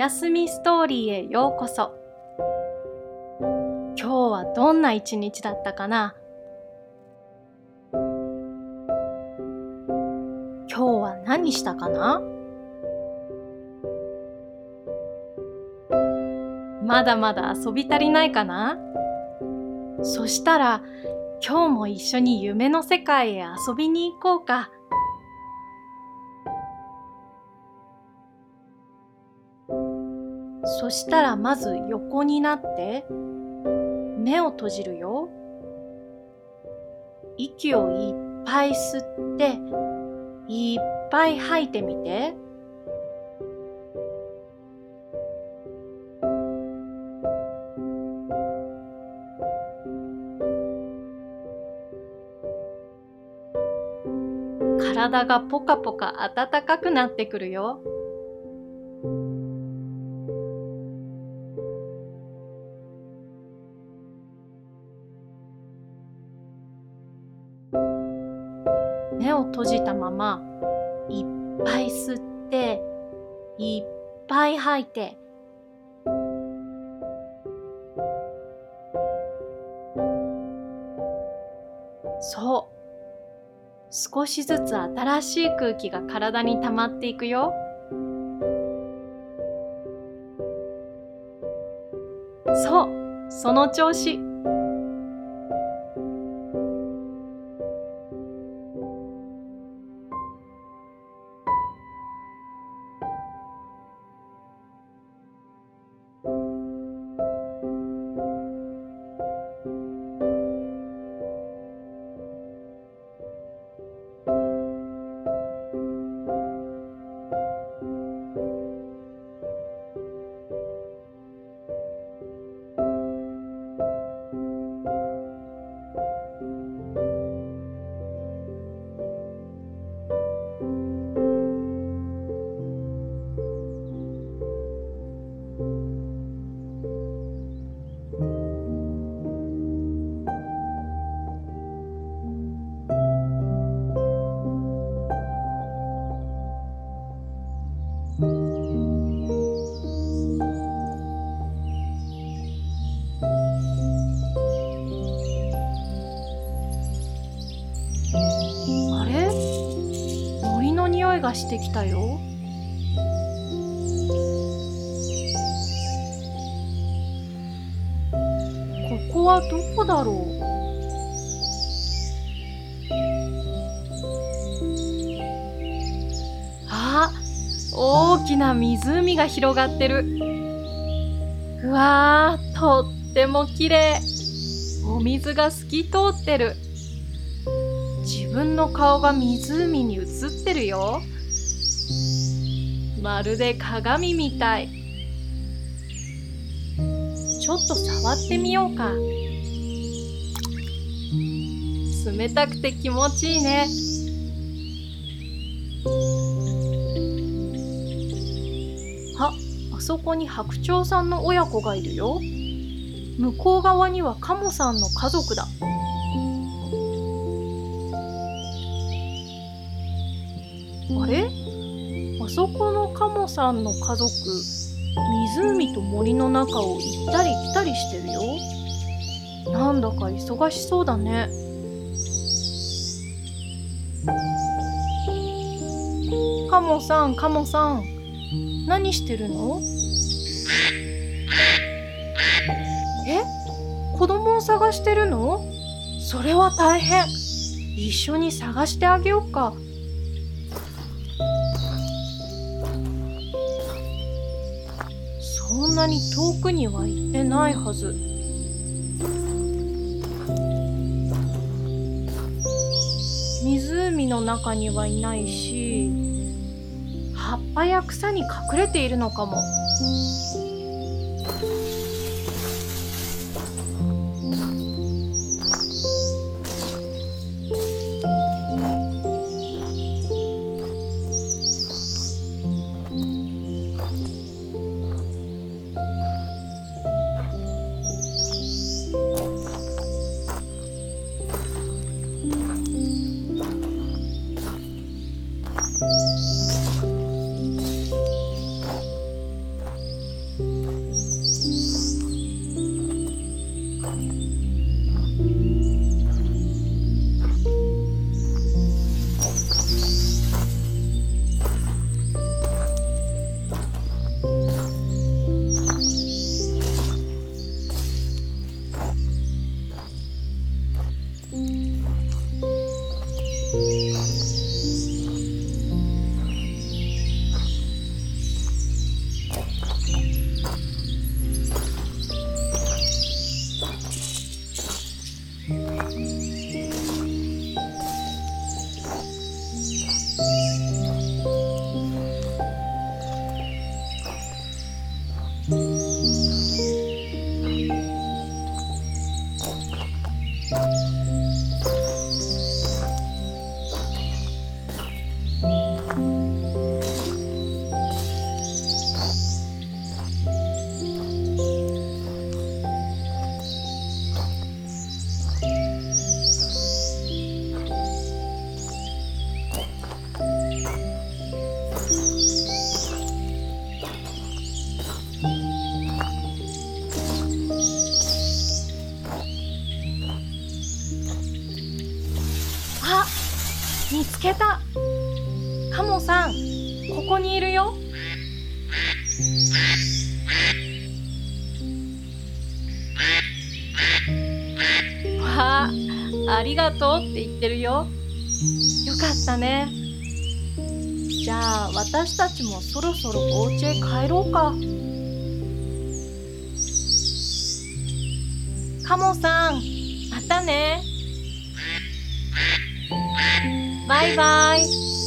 やすみストーリーへようこそ。今日はどんな一日だったかな？今日は何したかな？まだまだ遊び足りないかな？そしたら今日も一緒に夢の世界へ遊びに行こうか。そしたらまず横になって目を閉じるよ。息をいっぱい吸っていっぱい吐いてみて。体がポカポカ暖かくなってくるよ。少しずつ新しい空気が体に溜まっていくよ。そうその調子。がしてきたよ。ここはどこだろう？あ大きな湖が広がってる。うわー、とっても綺麗。お水が透き通ってる。自分の顔が湖に映ってるよ。まるで鏡みたい。ちょっと触ってみようか。冷たくて気持ちいいね。あ、あそこに白鳥さんの親子がいるよ。向こう側にはカモさんの家族だ。あれ？そこのカモさんの家族湖と森の中を行ったり来たりしてるよ。なんだか忙しそうだね。カモさんカモさん何してるの？え？子供を探してるの？それは大変。一緒に探してあげようか。そんなに遠くには行ってないはず湖の中にはいないし葉っぱや草に隠れているのかも。ありがとうって言ってるよ。よかったね。じゃあ私たちもそろそろお家へ帰ろうか。カモさんまたね。バイバイ。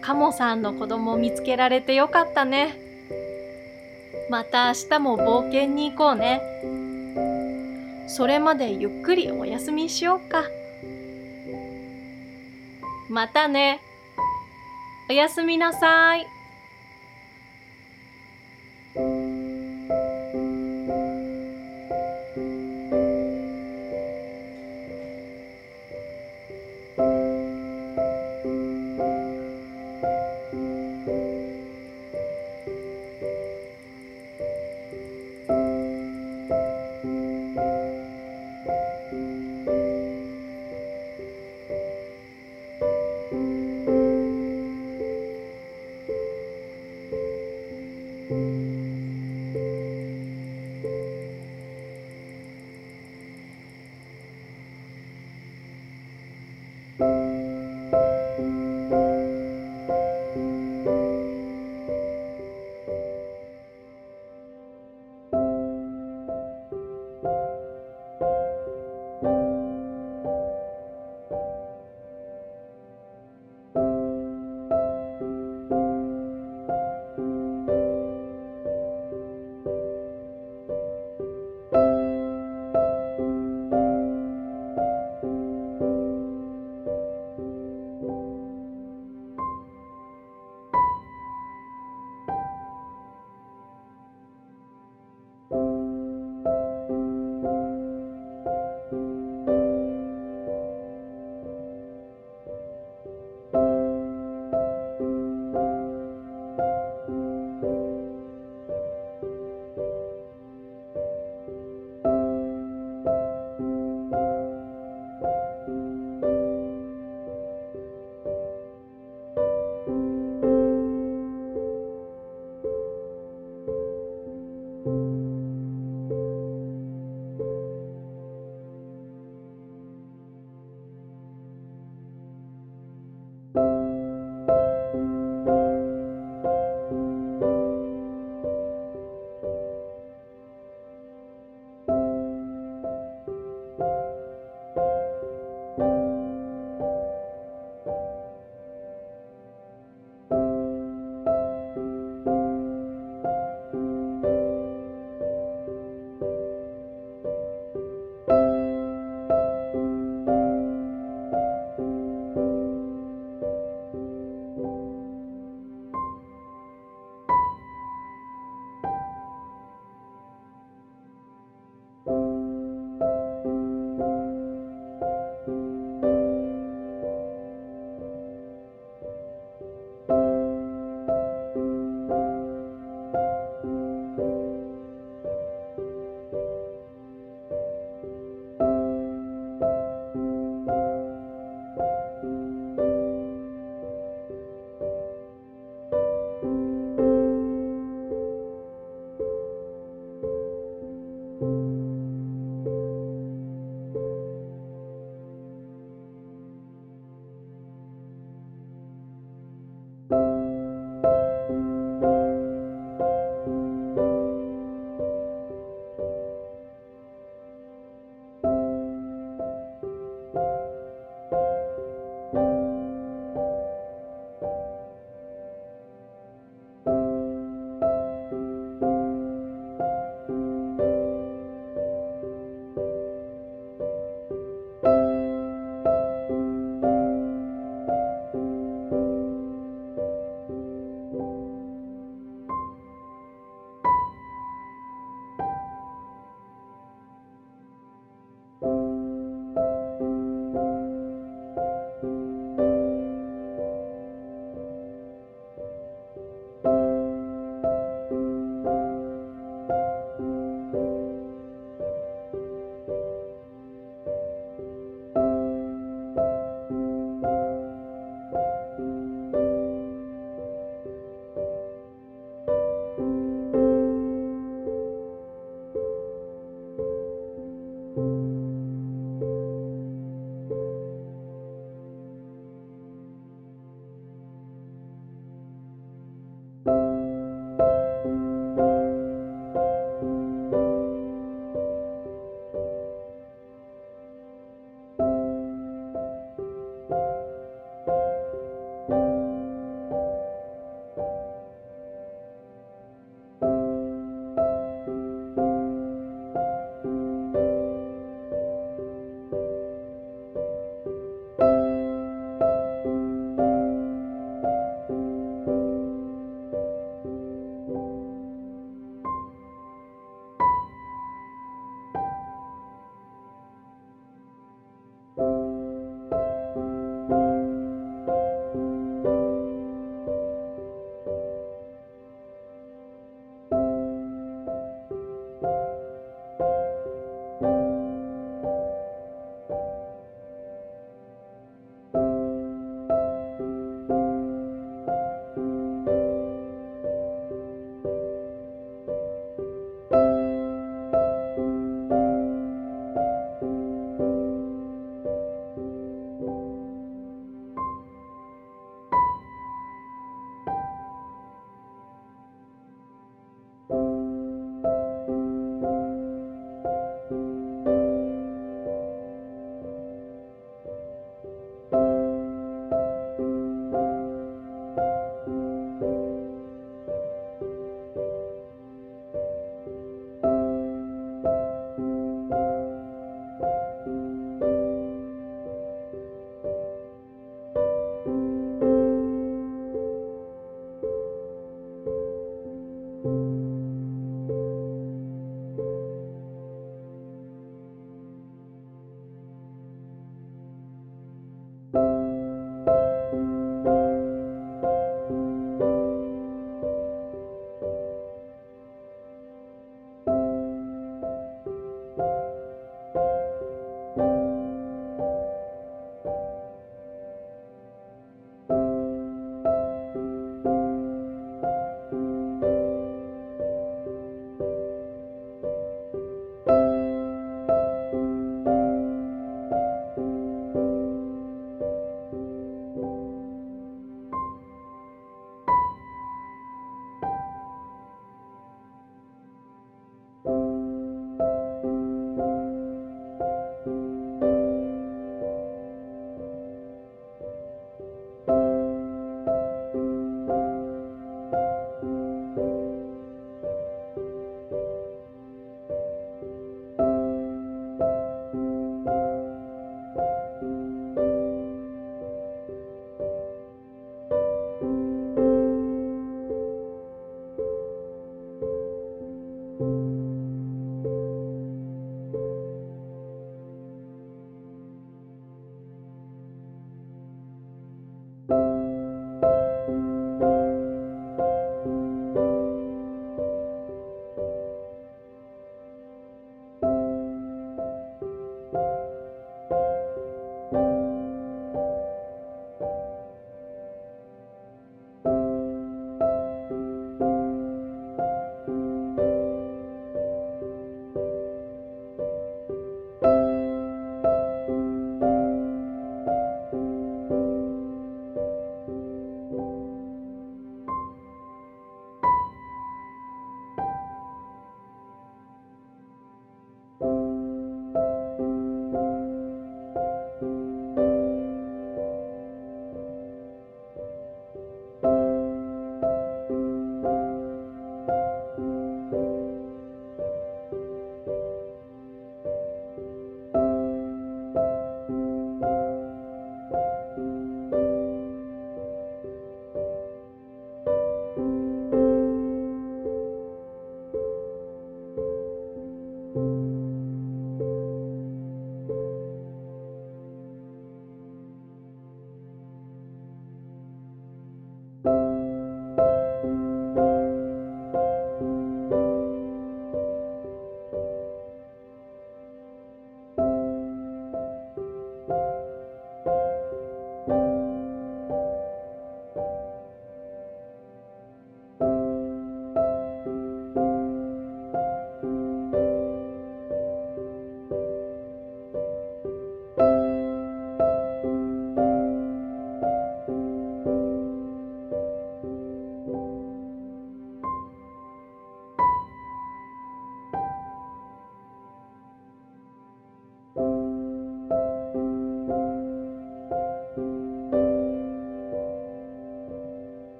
カモさんの子供を見つけられてよかったね。また明日も冒険に行こうね。それまでゆっくりお休みしようか。またね。おやすみなさい。